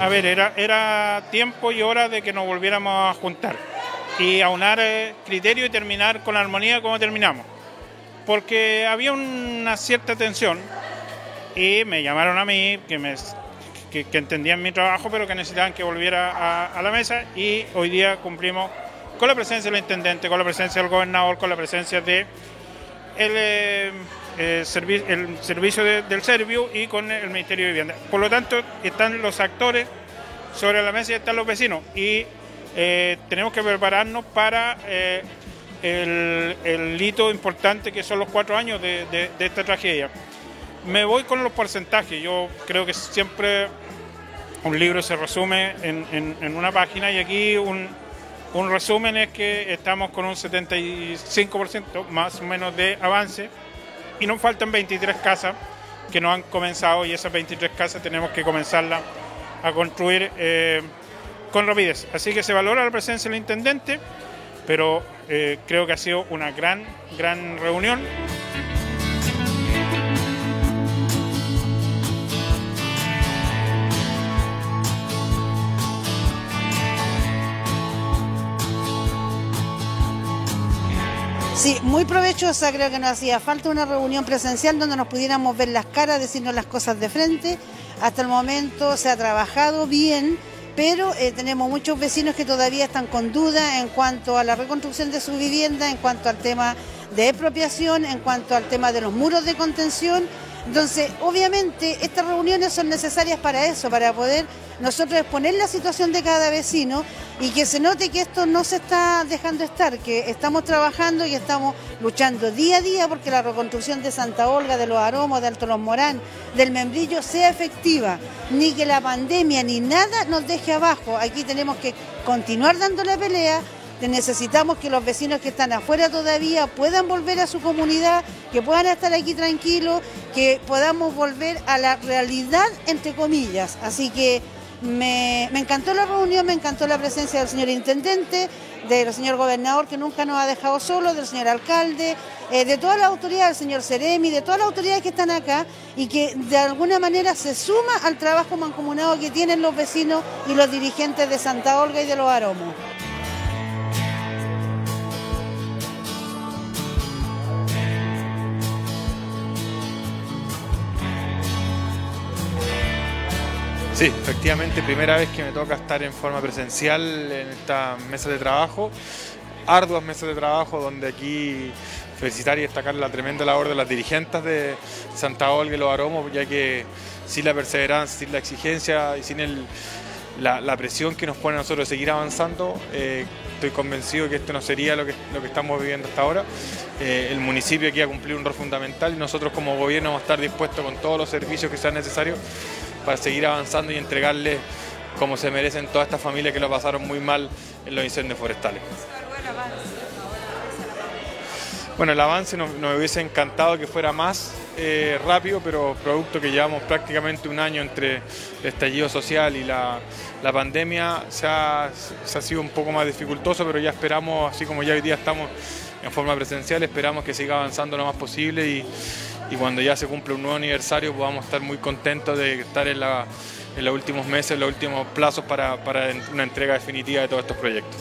A, ver, era, era tiempo y hora de que nos volviéramos a juntar y aunar eh, criterio y terminar con la armonía como terminamos. Porque había una cierta tensión y me llamaron a mí, que, me, que, entendían mi trabajo, pero que necesitaban que volviera a, la mesa y hoy día cumplimos con la presencia del intendente, con la presencia del gobernador, con la presencia de el, eh, el servicio del Servio y con el Ministerio de Vivienda. Por lo tanto, están los actores sobre la mesa y están los vecinos y eh, tenemos que prepararnos para eh, el, hito importante que son los cuatro años de esta tragedia. Me voy con los porcentajes. Yo creo que siempre un libro se resume en, una página y aquí un, resumen es que estamos con un 75% más o menos de avance y nos faltan 23 casas que no han comenzado y esas 23 casas tenemos que comenzarlas a construir eh, con rapidez. Así que se valora la presencia del intendente, pero eh, creo que ha sido una gran, gran reunión. Sí, muy provechosa, creo que nos hacía falta una reunión presencial donde nos pudiéramos ver las caras, decirnos las cosas de frente. Hasta el momento se ha trabajado bien, pero eh, tenemos muchos vecinos que todavía están con dudas en cuanto a la reconstrucción de su vivienda, en cuanto al tema de expropiación, en cuanto al tema de los muros de contención. Entonces, obviamente, estas reuniones son necesarias para eso, para poder nosotros exponer la situación de cada vecino y que se note que esto no se está dejando estar, que estamos trabajando y estamos luchando día a día porque la reconstrucción de Santa Olga, de los Aromos, de Alto Los Morán, del Membrillo sea efectiva, ni que la pandemia ni nada nos deje abajo. Aquí tenemos que continuar dando la pelea, necesitamos que los vecinos que están afuera todavía puedan volver a su comunidad, que puedan estar aquí tranquilos, que podamos volver a la realidad, entre comillas. Así que me, encantó la reunión, me encantó la presencia del señor intendente, del señor gobernador que nunca nos ha dejado solos, del señor alcalde, eh, de toda la autoridad, del señor Ceremi, de todas las autoridades que están acá y que de alguna manera se suma al trabajo mancomunado que tienen los vecinos y los dirigentes de Santa Olga y de los Aromos. Sí, efectivamente, primera vez que me toca estar en forma presencial en esta mesa de trabajo, arduas mesas de trabajo donde aquí felicitar y destacar la tremenda labor de las dirigentes de Santa Olga y los Aromos, ya que sin la perseverancia, sin la exigencia y sin la, presión que nos pone a nosotros de seguir avanzando, eh, estoy convencido que esto no sería lo que, lo que estamos viviendo hasta ahora. Eh, el municipio aquí ha cumplido un rol fundamental y nosotros como gobierno vamos a estar dispuestos con todos los servicios que sean necesarios para seguir avanzando y entregarle como se merecen todas estas familias que lo pasaron muy mal en los incendios forestales. Bueno, el avance nos, hubiese encantado que fuera más eh, rápido, pero producto que llevamos prácticamente un año entre el estallido social y la, pandemia, se ha, se ha, sido un poco más dificultoso, pero ya esperamos, así como ya hoy día estamos en forma presencial, esperamos que siga avanzando lo más posible y, y cuando ya se cumple un nuevo aniversario podamos estar muy contentos de estar en, la, en los últimos meses, en los últimos plazos para, para una entrega definitiva de todos estos proyectos.